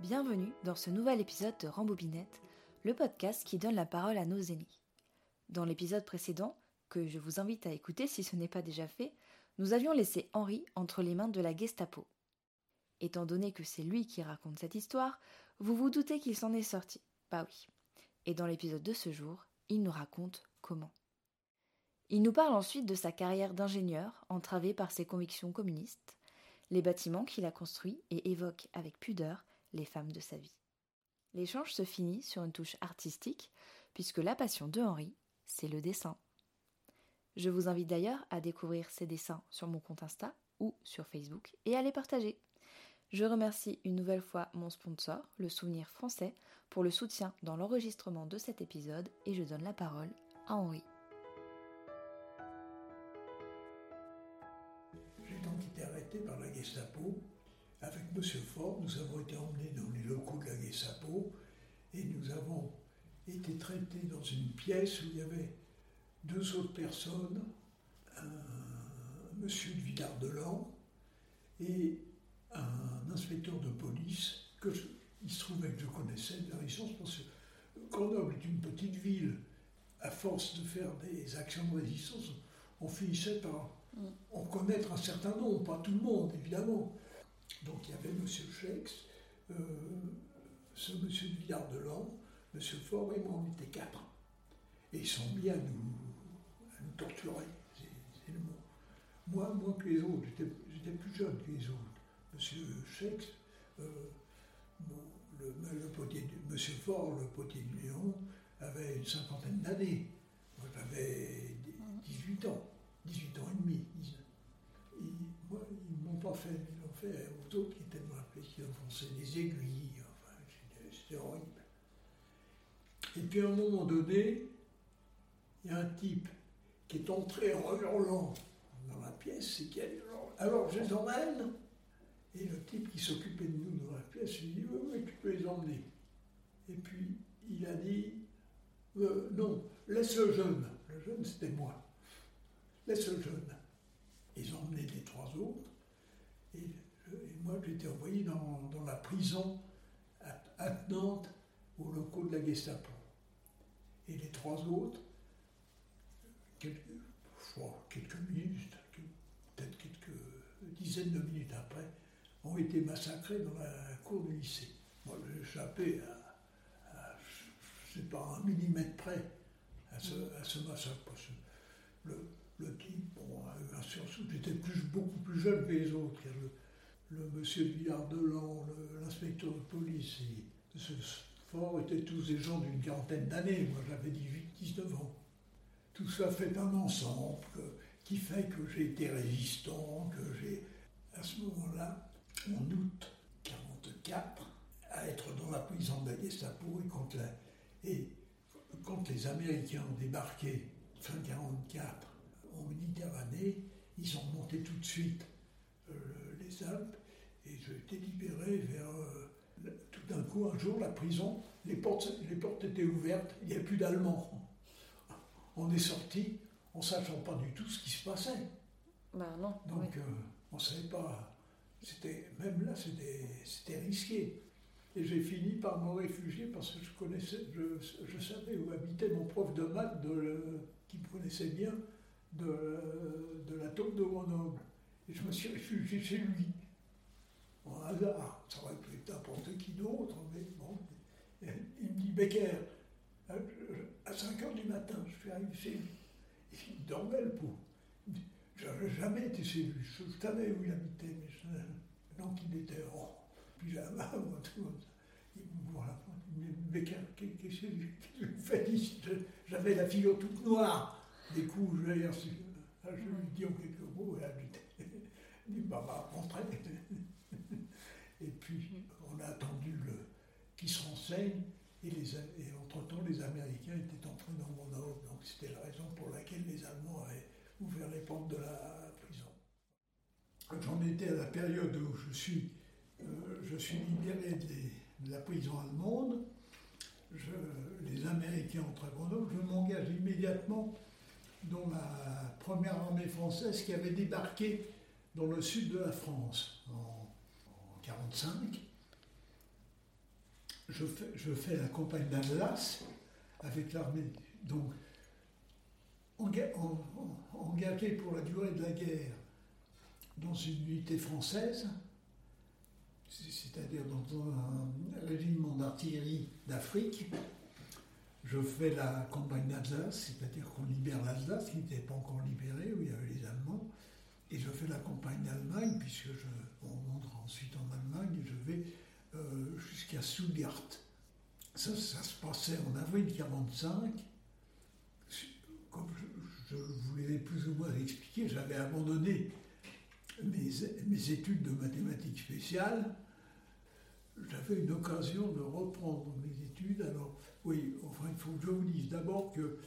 Bienvenue dans ce nouvel épisode de Rambobinette, le podcast qui donne la parole à nos aînés. Dans l'épisode précédent, que je vous invite à écouter si ce n'est pas déjà fait, nous avions laissé Henri entre les mains de la Gestapo. Étant donné que c'est lui qui raconte cette histoire, vous vous doutez qu'il s'en est sorti. Bah oui. Et dans l'épisode de ce jour, il nous raconte comment. Il nous parle ensuite de sa carrière d'ingénieur entravée par ses convictions communistes, les bâtiments qu'il a construits et évoque avec pudeur les femmes de sa vie. L'échange se finit sur une touche artistique, puisque la passion de Henri, c'est le dessin. Je vous invite d'ailleurs à découvrir ses dessins sur mon compte Insta ou sur Facebook et à les partager. Je remercie une nouvelle fois mon sponsor, le Souvenir français, pour le soutien dans l'enregistrement de cet épisode et je donne la parole à Henri. J'ai donc été arrêté par la Gestapo. Avec M. Ford, nous avons été emmenés dans les locaux de la Gestapo et nous avons été traités dans une pièce où il y avait deux autres personnes, un monsieur de Villard-de-Lans et un inspecteur de police que il se trouvait que je connaissais de la résistance parce que Grenoble est une petite ville. À force de faire des actions de résistance, on finissait par en connaître un certain nombre, pas tout le monde évidemment. Donc il y avait M. Schex, euh, ce M. de Villard-de-Lans, M. Fort et moi, on était quatre. Et ils sont mis à nous, torturer, c'est le mot. Moi, moins que les autres, j'étais plus jeune que les autres. Monsieur Schex, euh, le, potier, Monsieur Fort, le potier du Léon, avait une cinquantaine d'années. Moi, j'avais 18 ans, 18 ans et demi. Ils, moi, ils m'ont pas fait, fait qui étaient pièce, qui enfonçaient des aiguilles, enfin, c'était horrible. Et puis à un moment donné, il y a un type qui est entré en hurlant dans la pièce et qui a dit Alors je les emmène Et le type qui s'occupait de nous dans la pièce, il dit Oui, oui, tu peux les emmener. Et puis il a dit euh, Non, laisse le jeune. Le jeune, c'était moi. Laisse le jeune. Ils ont emmené les trois autres. Moi, j'ai été envoyé dans, la prison à, à Nantes, au locaux de la Gestapo. Et les trois autres, quelques, minutes, peut-être quelques dizaines de minutes après, ont été massacrés dans la cour du lycée. Moi, j'ai échappé à, à sais pas, un millimètre près à ce, massacre. Le, type, bon, a eu un sursaut. J'étais plus, beaucoup plus jeune que les autres. Le monsieur Villard-de-Lan, l'inspecteur de police et ce Fort étaient tous des gens d'une quarantaine d'années. Moi, j'avais 18-19 ans. Tout ça fait un ensemble qui fait que j'ai été résistant, que j'ai, à ce moment-là, en août 44, à être dans la prison de la et quand, la, et quand les Américains ont débarqué fin 44 en Méditerranée, ils ont monté tout de suite euh, les Alpes et j'ai été libéré vers euh, tout d'un coup, un jour, la prison, les portes, les portes étaient ouvertes, il n'y avait plus d'Allemands. On est sorti en ne sachant pas du tout ce qui se passait. Bah non. Donc, oui. euh, on ne savait pas. C'était, même là, c'était risqué. Et j'ai fini par me réfugier parce que je connaissais, je, je savais où habitait mon prof de maths de, qui me connaissait bien de, de la taupe de Grenoble. Et je me suis réfugié chez lui en hasard, ça aurait pu être n'importe qui d'autre, mais bon. Il me dit, Becker, à 5 heures du matin, je suis arrivé chez lui. Il dormait le pot. Je n'avais jamais été chez lui, je savais où il habitait, mais je, donc il était en pyjama ou comme ça. Il me voit la il me dit, Becker, qu'est-ce que tu fais J'avais la figure toute noire. Des coups, je, je, lui dis en quelques mots, et elle il dit, bah, bah, rentrez. Et puis, on a attendu qu'ils se renseignent, et, et entre-temps, les Américains étaient entrés dans mon. Donc, c'était la raison pour laquelle les Allemands avaient ouvert les portes de la prison. J'en étais à la période où je suis, euh, libéré de, la prison allemande. Les Américains entrent à Grenoble. Je m'engage immédiatement dans la première armée française qui avait débarqué dans le sud de la France en 1945. Je fais, la campagne d'Alsace avec l'armée. Donc, engagé pour la durée de la guerre dans une unité française, c'est-à-dire dans un régiment d'artillerie d'Afrique, je fais la campagne d'Alsace, c'est-à-dire qu'on libère l'Alsace, qui n'était pas encore libérée, où il y avait les Allemands, et je fais la campagne d'Allemagne, puisque je, on monte ensuite en Allemagne, et je vais euh, jusqu'à Stuttgart. Ça, ça se passait en avril 1945. Comme je, vous l'ai plus ou moins expliqué, j'avais abandonné mes, mes, études de mathématiques spéciales. J'avais une occasion de reprendre mes études. Alors, oui, enfin, il faut que je vous dise d'abord que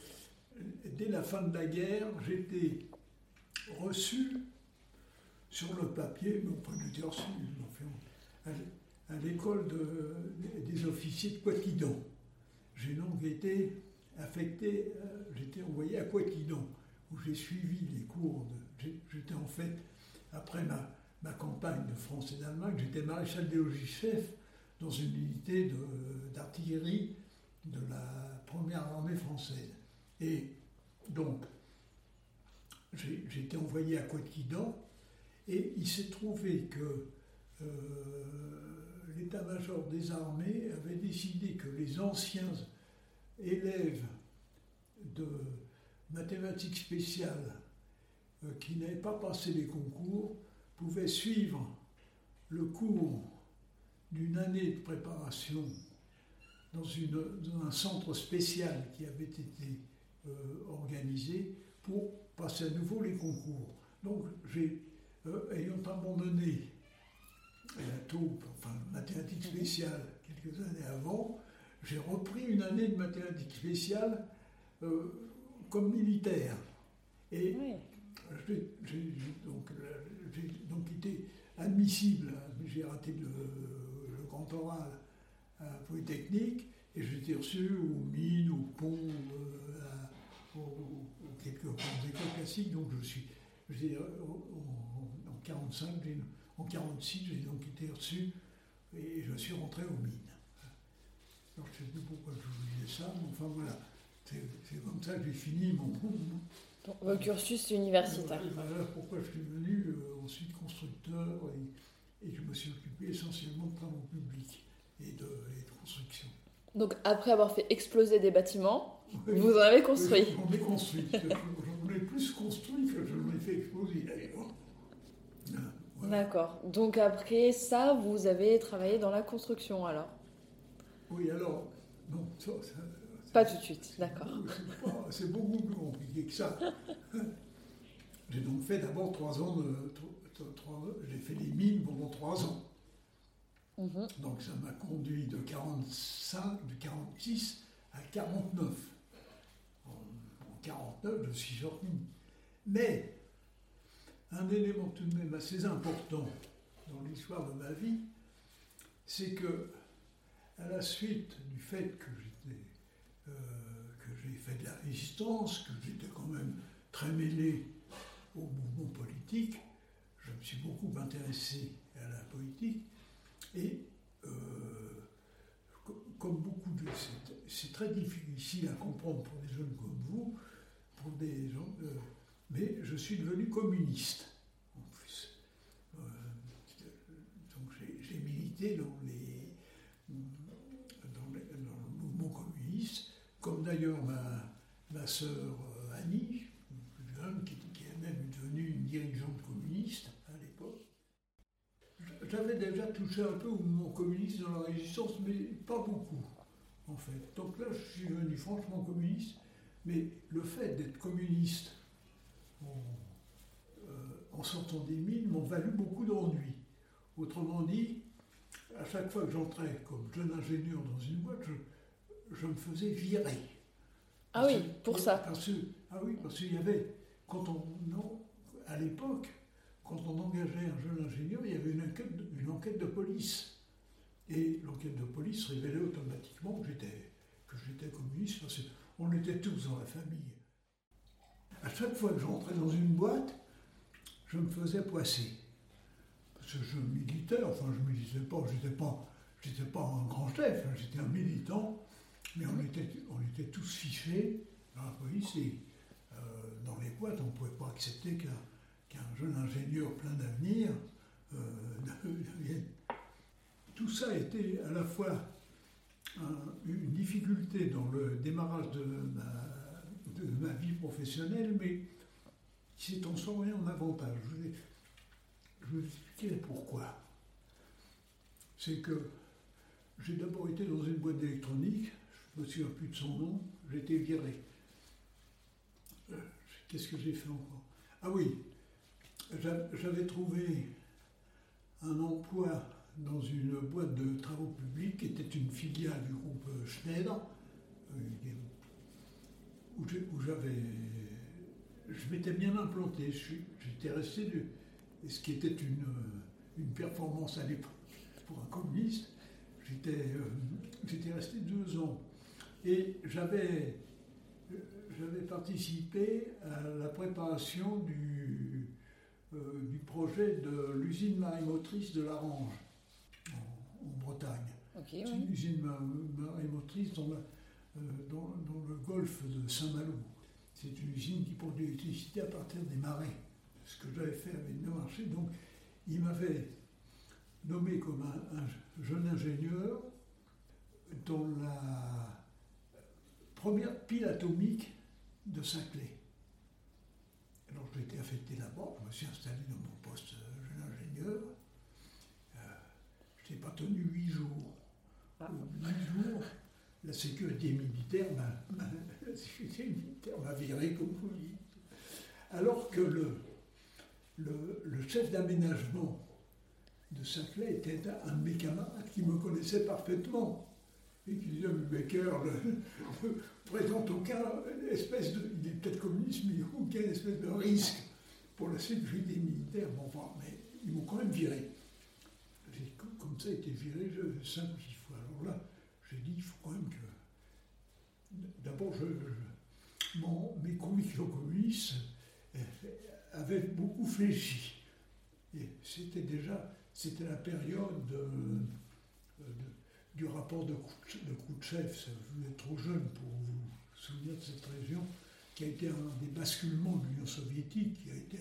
dès la fin de la guerre, j'étais reçu sur le papier, mais enfin, j'étais reçu, à, l'école des officiers de Poitidon. J'ai donc été affecté, euh, j'étais envoyé à Poitidon, où j'ai suivi les cours de. J'étais en fait, après ma, campagne de France et d'Allemagne, j'étais maréchal des logis chef dans une unité d'artillerie de, la première armée française. Et donc, j'ai été envoyé à Quatquidan, et il s'est trouvé que euh, l'état-major des armées avait décidé que les anciens élèves de mathématiques spéciales euh, qui n'avaient pas passé les concours pouvaient suivre le cours d'une année de préparation dans, un centre spécial qui avait été euh, organisé pour passer à nouveau les concours. Donc, j'ai, euh, ayant abandonné la taupe, enfin mathématiques spéciales, quelques années avant, j'ai repris une année de mathématiques spéciales euh, comme militaire. Et j'ai, donc, donc été admissible, j'ai raté le, grand oral à Polytechnique, et j'étais reçu aux mines, aux ponts, euh, aux, quelques écoles classiques, donc je suis, en 45, en 46, j'ai donc été reçu, et je suis rentré aux mines. Alors je ne sais plus pourquoi je vous disais ça, mais enfin voilà, c'est comme ça que j'ai fini mon, mon cursus universitaire. Voilà pourquoi je suis devenu euh, ensuite constructeur et, et, je me suis occupé essentiellement de travaux publics et de, construction. Donc après avoir fait exploser des bâtiments, vous en avez construit J'en ai construit. J'en ai plus construit que je l'ai fait exploser. D'accord. Donc après ça, vous avez travaillé dans la construction alors Oui, alors, non, ça, pas tout de suite, d'accord. C'est beaucoup plus compliqué que ça. J'ai donc fait d'abord trois ans de. J'ai fait les mines pendant trois ans. Mhm. Donc ça m'a conduit de 45, de 46 à 49. En, en 49, je suis sorti. Mais un élément tout de même assez important dans l'histoire de ma vie, c'est que, à la suite du fait euh, que j'ai fait de la résistance, que j'étais quand même très mêlé au mouvement politique, je me suis beaucoup intéressé à la politique, et euh, comme beaucoup de... C'est très difficile à comprendre pour des jeunes comme vous, pour des gens... Euh, mais je suis devenu communiste, en plus. Euh, donc j'ai milité dans, le mouvement communiste, comme d'ailleurs ma, sœur Annie, qui, qui est même devenue une dirigeante communiste j'avais déjà touché un peu au mouvement communiste dans la résistance, mais pas beaucoup, en fait. Donc là, je suis devenu franchement communiste, mais le fait d'être communiste euh, sortant des mines m'ont valu beaucoup d'ennuis. Autrement dit, à chaque fois que j'entrais comme jeune ingénieur dans une boîte, je, me faisais virer. Ah oui, pour ça. ah oui, parce qu'il y avait, quand on, non, à l'époque, quand on engageait un jeune ingénieur, il y avait une enquête de, une enquête de police. Et l'enquête de police révélait automatiquement que j'étais, que j'étais communiste, parce qu'on était tous dans la famille. À chaque fois que j'entrais dans une boîte, je me faisais poisser. Parce que je militais, enfin je militais pas, j'étais pas, pas un grand chef, hein, j'étais un militant, mais on était, on était tous fichés dans la police et euh, dans les boîtes, on ne pouvait pas accepter qu'un jeune ingénieur plein d'avenir euh, Tout ça été à la fois une difficulté dans le démarrage de ma, de ma vie professionnelle, mais qui s'est transformé en avantage. Je vais vous expliquer pourquoi. C'est que j'ai d'abord été dans une boîte d'électronique, je ne me souviens plus de son nom, j'ai été viré. Euh, qu'est-ce que j'ai fait encore? Ah oui, j'avais trouvé un emploi dans une boîte de travaux publics qui était une filiale du groupe Schneider, euh, où j'avais. Je m'étais bien implanté, j'étais resté, de, ce qui était une, une performance à l'époque pour un communiste, j'étais euh, resté deux ans. Et j'avais participé à la préparation du, euh, du projet de l'usine marémotrice de l'Arange, en, Bretagne. C'est une usine marémotrice dans, euh, dans, dans, le golfe de Saint-Malo. C'est une usine qui produit l'électricité à partir des marais. Ce que j'avais fait avec nos marchés. Donc, il m'avait nommé comme un, jeune ingénieur dans la première pile atomique de Saint-Clé. Alors j'ai été affecté là-bas, je me suis installé dans mon poste de jeune ingénieur. Euh, je n'ai pas tenu huit jours. Ah. Huit jours, la sécurité militaire m'a viré, comme vous dites. Alors que le, le, chef d'aménagement de Saint-Clair était un de mes camarades qui me connaissait parfaitement et qui disait Mais Becker ne présente aucun espèce de. Il est peut-être communiste, mais aucun espèce de risque pour la sécurité militaire. Bon, enfin, mais ils m'ont quand même viré. J'ai comme ça été viré cinq ou six fois. Alors là, j'ai dit que. D'abord, je, mes convictions communistes avaient beaucoup fléchi. C'était déjà c'était la période du rapport de, Khrouchtchev. Vous êtes trop jeune pour vous souvenir de cette région, qui a été un des basculements de l'Union soviétique, qui a été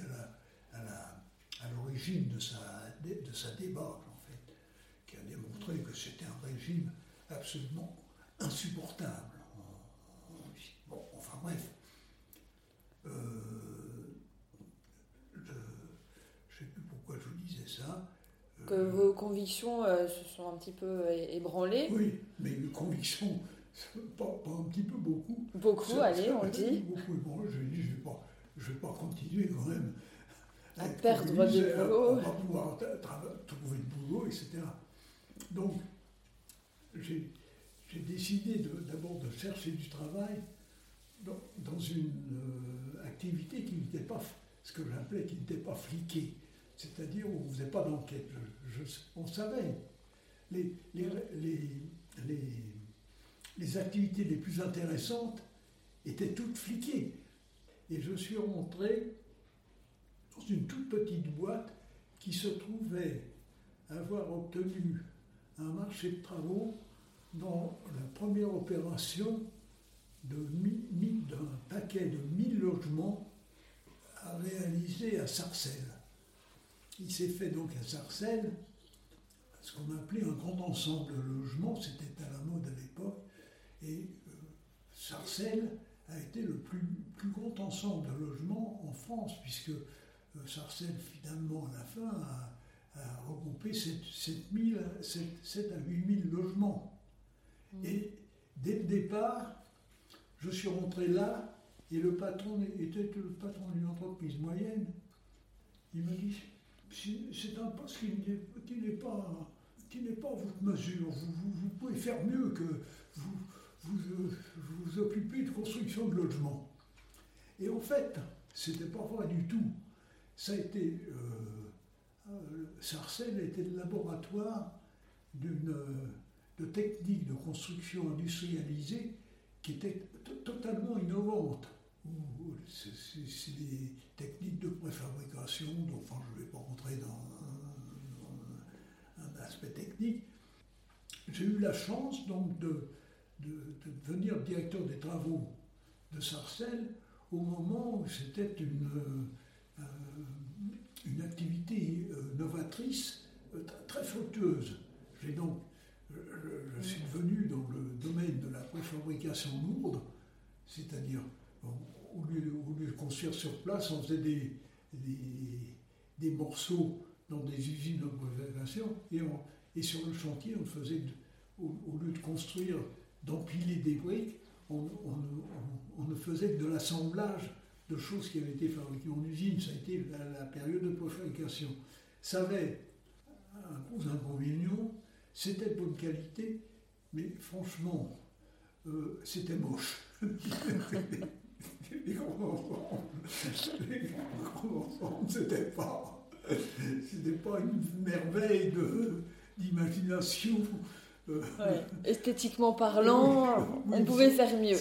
à l'origine de sa, de sa débâcle, en fait, qui a démontré que c'était un régime absolument insupportable. Bon, enfin bref. Euh, je ne sais plus pourquoi je vous disais ça que vos convictions euh, se sont un petit peu euh, ébranlées. Oui, mais les convictions, pas, un petit peu, beaucoup. Beaucoup, allez, on dit. Beaucoup, bon, je dis, je ne vais, pas, vais pas continuer quand même. À perdre du boulot. À, pouvoir trouver du boulot, etc. Donc, j'ai décidé d'abord de, chercher du travail dans, une euh, activité qui n'était pas, ce que j'appelais, qui n'était pas fliquée. C'est-à-dire on ne faisait pas d'enquête. on savait. Les, les, activités les plus intéressantes étaient toutes fliquées. Et je suis rentré dans une toute petite boîte qui se trouvait avoir obtenu un marché de travaux dans la première opération d'un paquet de 1000 logements à réaliser à Sarcelles. Il s'est fait donc à Sarcelles ce qu'on appelait un grand ensemble de logements, c'était à la mode à l'époque, et euh, Sarcelles a été le plus, grand ensemble de logements en France, puisque euh, Sarcelles, finalement, à la fin, a, regroupé 7, 7, à 8 000 logements. Mmh. Et dès le départ, je suis rentré là, et le patron était le patron d'une entreprise moyenne. Il m'a dit c'est un poste qui n'est pas, qui pas votre mesure. Vous, pouvez faire mieux que vous vous, vous occupez de construction de logements. Et en fait, c'était pas vrai du tout. Ça a été. Euh Sarcelles était le laboratoire de techniques de construction industrialisée qui était totalement innovante c'est des techniques de préfabrication, enfin je ne vais pas rentrer dans un, aspect technique. j'ai eu la chance donc de, de, devenir directeur des travaux de Sarcelles au moment où c'était une, euh, une activité euh, novatrice euh, très fructueuse. J'ai donc, je, suis devenu dans le domaine de la préfabrication lourde, c'est-à-dire au lieu, de construire sur place, on faisait des, des, morceaux dans des usines de préfabrication et, et sur le chantier, on faisait, au, lieu de construire, d'empiler des briques, on, ne faisait que de l'assemblage de choses qui avaient été fabriquées en usine. Ça a été la, période de préfabrication. Ça avait un gros inconvénient, c'était de bonne qualité, mais franchement, euh, c'était moche. les grands c'était pas, c'était pas une merveille d'imagination. Euh, esthétiquement parlant, on pouvait faire mieux.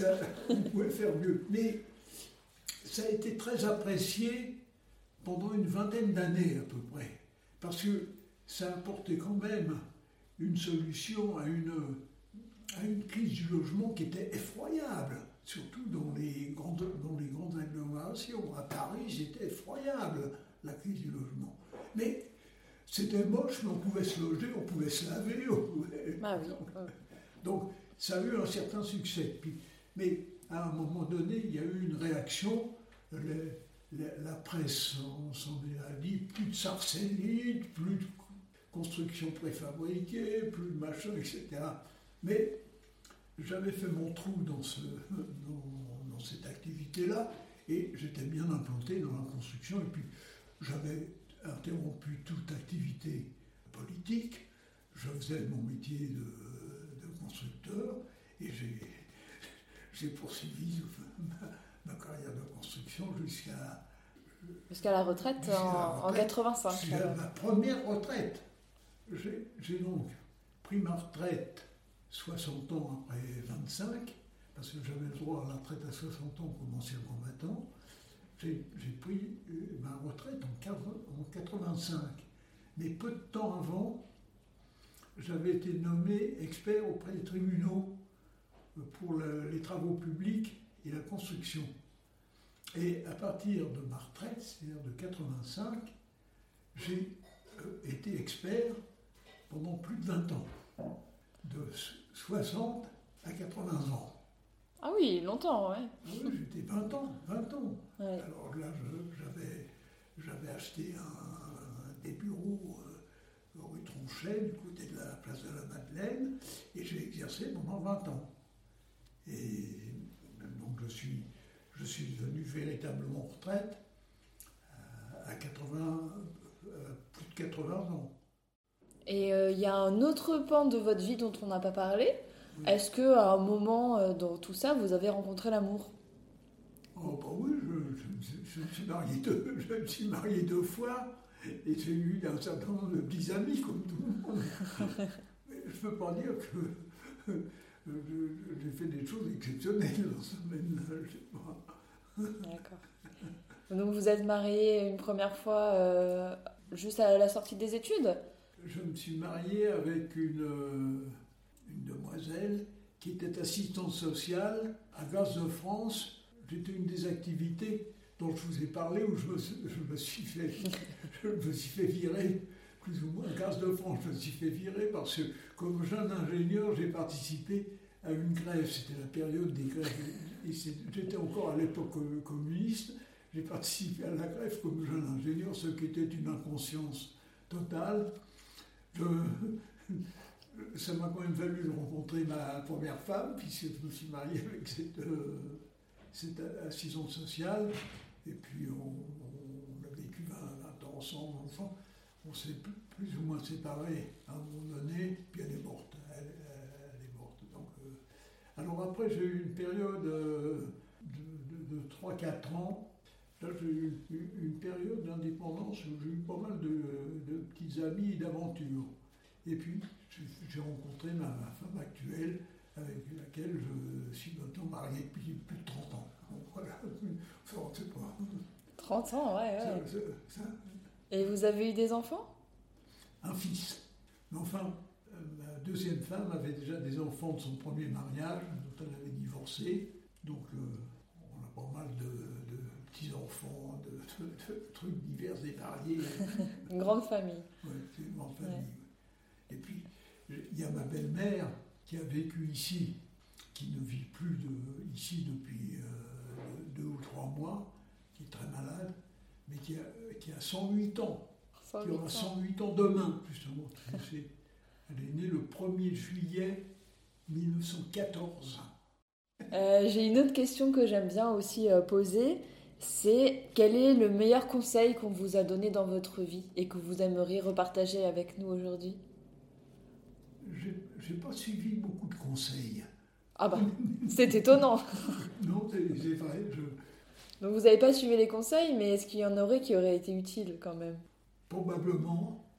on pouvait faire mieux. Mais ça a été très apprécié pendant une vingtaine d'années à peu près. Parce que ça apportait quand même une solution à une, à une crise du logement qui était effroyable, surtout dans les grandes, dans les grandes agglomérations. À Paris, c'était effroyable, la crise du logement. Mais c'était moche, mais on pouvait se loger, on pouvait se laver. Ah Donc, ça a eu un certain succès. Mais à un moment donné, il y a eu une réaction. La presse, on s'en a dit, plus de sarcellite, plus de construction préfabriquée, plus de machin, etc. Mais j'avais fait mon trou dans, ce, dans, cette activité-là et j'étais bien implanté dans la construction et puis j'avais interrompu toute activité politique. Je faisais mon métier de, constructeur et j'ai poursuivi carrière de construction jusqu'à Jusqu'à la retraite en, en 85. Jusqu'à ma première retraite. J'ai donc pris ma retraite 60 ans après 25, parce que j'avais le droit à la retraite à 60 ans comme ancien combattant. J'ai pris euh, ma retraite en 85. Mais peu de temps avant, j'avais été nommé expert auprès des tribunaux euh, pour les travaux publics et la construction. Et à partir de ma retraite, c'est-à-dire de 85, j'ai euh, été expert pendant plus de 20 ans, de 60 à 80 ans. Ah oui, longtemps, ouais. Ah oui, j'étais 20 ans, 20 ans. Alors là, j'avais acheté un, des bureaux euh, rue Tronchet, du côté de la place de la Madeleine, et j'ai exercé pendant 20 ans. Et donc je suis, je suis devenu véritablement retraite euh, à 80, euh, plus de 80 ans. Et il y a un autre pan de votre vie dont on n'a pas parlé, est-ce qu'à un moment euh, dans tout ça, vous avez rencontré l'amour? Oh, bah oui, je, me suis marié deux, je me suis marié deux fois et j'ai eu un certain nombre de petits amis comme tout le monde. je ne peux pas dire que j'ai fait des choses exceptionnelles dans ce pas. D'accord. Donc vous êtes marié une première fois euh, juste à la sortie des études? Je me suis marié avec une euh, une demoiselle qui était assistante sociale à Gaz de France. C'était une des activités dont je vous ai parlé où je me, suis, fait, je me suis fait virer, plus ou moins, Gaz de France, je me suis fait virer parce que comme jeune ingénieur, j'ai participé à une grève. C'était la période des grèves. J'étais encore à l'époque communiste. J'ai participé à la grève comme jeune ingénieur, ce qui était une inconscience totale. Ça m'a quand même valu de rencontrer ma première femme, puisque je me suis marié avec cette, euh, assistante sociale. Et puis on, a vécu 20, ans ensemble. Enfin, on s'est plus, ou moins séparés à un moment donné, puis elle est morte. Elle, est morte. Donc, euh, alors après, j'ai eu une période euh, de, 3-4 ans. Là, j'ai eu une, période d'indépendance où j'ai eu pas mal de, de petits amis d'aventures. Et puis, j'ai rencontré ma, femme actuelle, avec laquelle je suis maintenant marié depuis plus de 30 ans. voilà, enfin, pas. 30 ans, ouais, ouais. Et vous avez eu des enfants? Un fils. Mais enfin, deuxième femme avait déjà des enfants de son premier mariage, dont elle avait divorcé. Donc euh, on a pas mal de, petits-enfants, de, trucs divers et variés. une grande famille. Oui, c'est une grande famille. Et puis, il y a ma belle-mère qui a vécu ici, qui ne vit plus de, ici depuis euh, deux ou trois mois, qui est très malade, mais qui a, qui a 108 ans. qui aura 108 ans demain, justement. Elle est née le 1er juillet 1914. Euh, j'ai une autre question que j'aime bien aussi euh, poser. C'est quel est le meilleur conseil qu'on vous a donné dans votre vie et que vous aimeriez repartager avec nous aujourd'hui? J'ai pas suivi beaucoup de conseils. Ah bah, c'est étonnant. non, c'est vrai. Donc vous n'avez pas suivi les conseils, mais est-ce qu'il y en aurait qui auraient été utiles quand même? Probablement.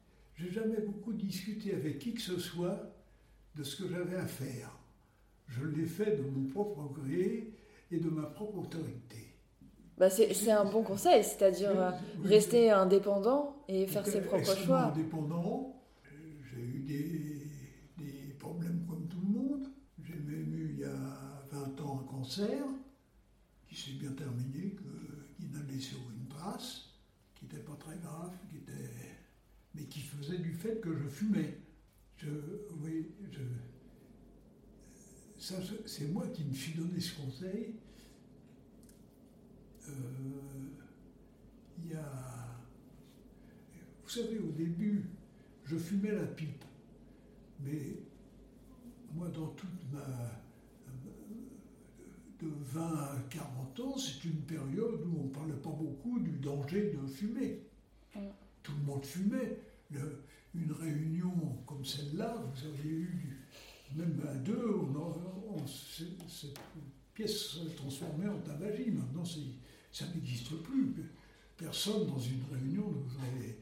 J'ai jamais beaucoup discuté avec qui que ce soit de ce que j'avais à faire. Je l'ai fait de mon propre gré et de ma propre autorité. Bah c'est un bon conseil, c'est-à-dire euh, rester indépendant et faire ses propres choix. Indépendant, j'ai eu des, des, problèmes comme tout le monde. J'ai même eu il y a 20 ans un cancer qui s'est bien terminé, qui n'a laissé aucune trace, qui n'était pas très grave, mais qui faisait du fait que je fumais. Je, oui, ça, c'est moi qui me suis donné ce conseil. Euh, y a, vous savez, au début, je fumais la pipe, mais moi, dans toute ma de 20 à 40 ans, c'est une période où on ne parlait pas beaucoup du danger de fumer. Tout le monde fumait. une réunion comme celle-là, vous avez eu, même à deux, on, cette pièce s'est transformée en tabagie. Maintenant, ça n'existe plus. Personne dans une réunion nous aurait,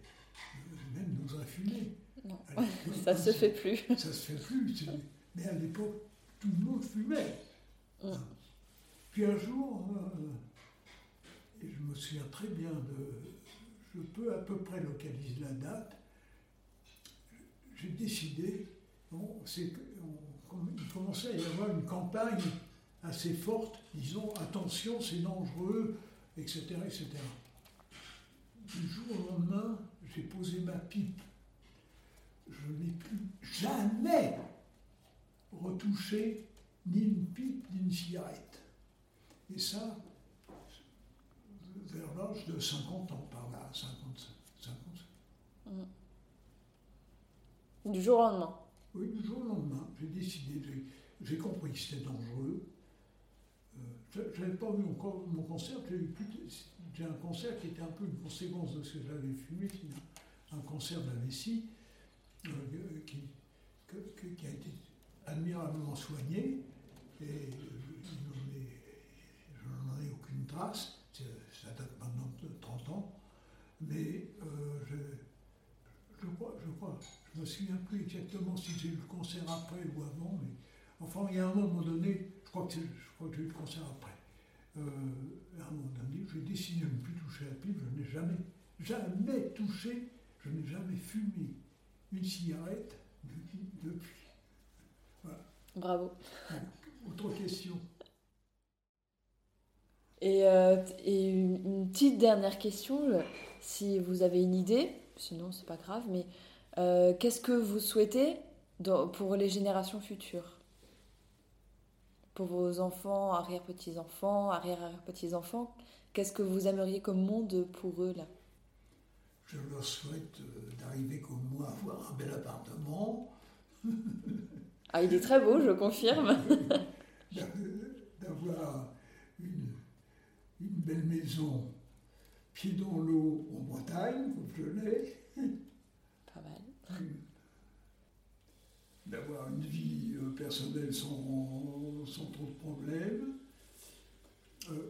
même nous fumé. Non, ça ne se fait plus. Ça se fait plus. Mais à l'époque, tout le monde fumait. Puis un jour, euh, et je me souviens très bien de, je peux à peu près localiser la date, j'ai décidé, bon, il commençait à y avoir une campagne assez forte, disons, attention, c'est dangereux, etc., etc. Du jour au lendemain, j'ai posé ma pipe. Je n'ai plus jamais retouché ni une pipe, ni une cigarette. Et ça, de 50 ans par là, 50, 50. Mm. Du jour au lendemain Oui, du jour au lendemain. J'ai décidé, j'ai compris que c'était dangereux. Euh, je n'avais pas eu encore mon cancer, j'ai un cancer qui était un peu une conséquence de ce que j'avais fumé, un cancer de la vessie, euh, qui, qui, a été admirablement soigné. Et aucune trace, ça date maintenant de 30 ans, mais euh, je, je, crois, je crois, je me souviens plus exactement si j'ai eu le concert après ou avant, mais enfin, il y a un moment donné, je crois que, je crois que j'ai eu le concert après. Euh, à un moment donné, j'ai décidé de ne plus toucher à la pipe, je n'ai jamais, jamais touché, je n'ai jamais fumé une cigarette depuis. Voilà. Bravo. Autre question. Et, euh, et une, petite dernière question, si vous avez une idée, sinon c'est pas grave, mais euh, qu'est-ce que vous souhaitez pour les générations futures? Pour vos enfants, arrière-petits-enfants, arrière-arrière-petits-enfants, qu'est-ce que vous aimeriez comme monde pour eux là? Je leur souhaite euh, d'arriver comme moi à avoir un bel appartement. ah, il est très beau, je confirme. D'avoir une une belle maison, pied dans l'eau en Bretagne, comme je l'ai. Pas mal. D'avoir une vie euh, personnelle sans, sans, trop de problèmes. Euh,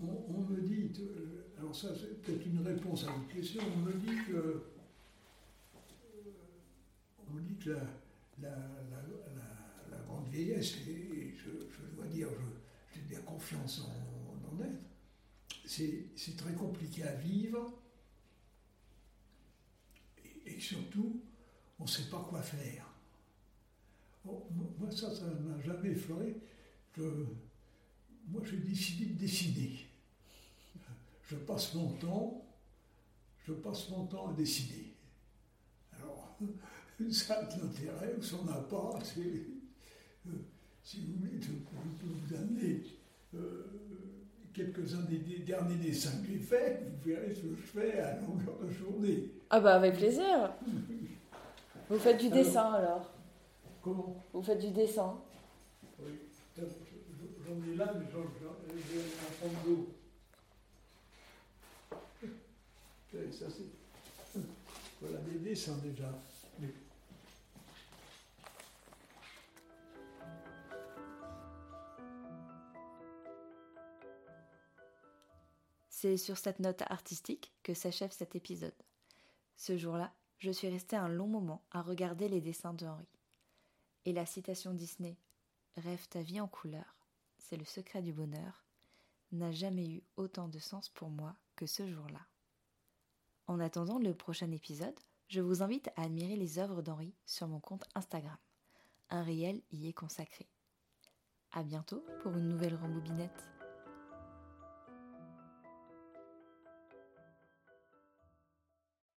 on, me dit, euh, alors ça c'est peut-être une réponse à votre question, on me dit que, on me dit que la, la, grande vieillesse, et, je, je, dois dire, j'ai bien confiance en, en être. C'est très compliqué à vivre. Et, surtout, on ne sait pas quoi faire. Moi, ça, ça ne m'a jamais effleuré. moi, j'ai décidé de dessiner. Je passe mon temps, je passe mon temps à dessiner. Alors, ça a de l'intérêt ou ça n'en a pas. Euh, si vous voulez, je, peux vous euh, quelques-uns des, derniers dessins que j'ai faits. Vous verrez ce que je fais à longueur de journée. Ah bah avec plaisir. vous faites du dessin alors Comment? Vous faites du dessin Oui. J'en ai là, mais j'en ai un fond d'eau. Ça, c'est... Voilà des dessins déjà. C'est sur cette note artistique que s'achève cet épisode. Ce jour-là, je suis restée un long moment à regarder les dessins de. Et la citation Disney Rêve ta vie en couleur, c'est le secret du bonheur, n'a jamais eu autant de sens pour moi que ce jour-là. En attendant le prochain épisode, je vous invite à admirer les œuvres d'Henri sur mon compte Instagram. Un réel y est consacré. À bientôt pour une nouvelle rembobinette.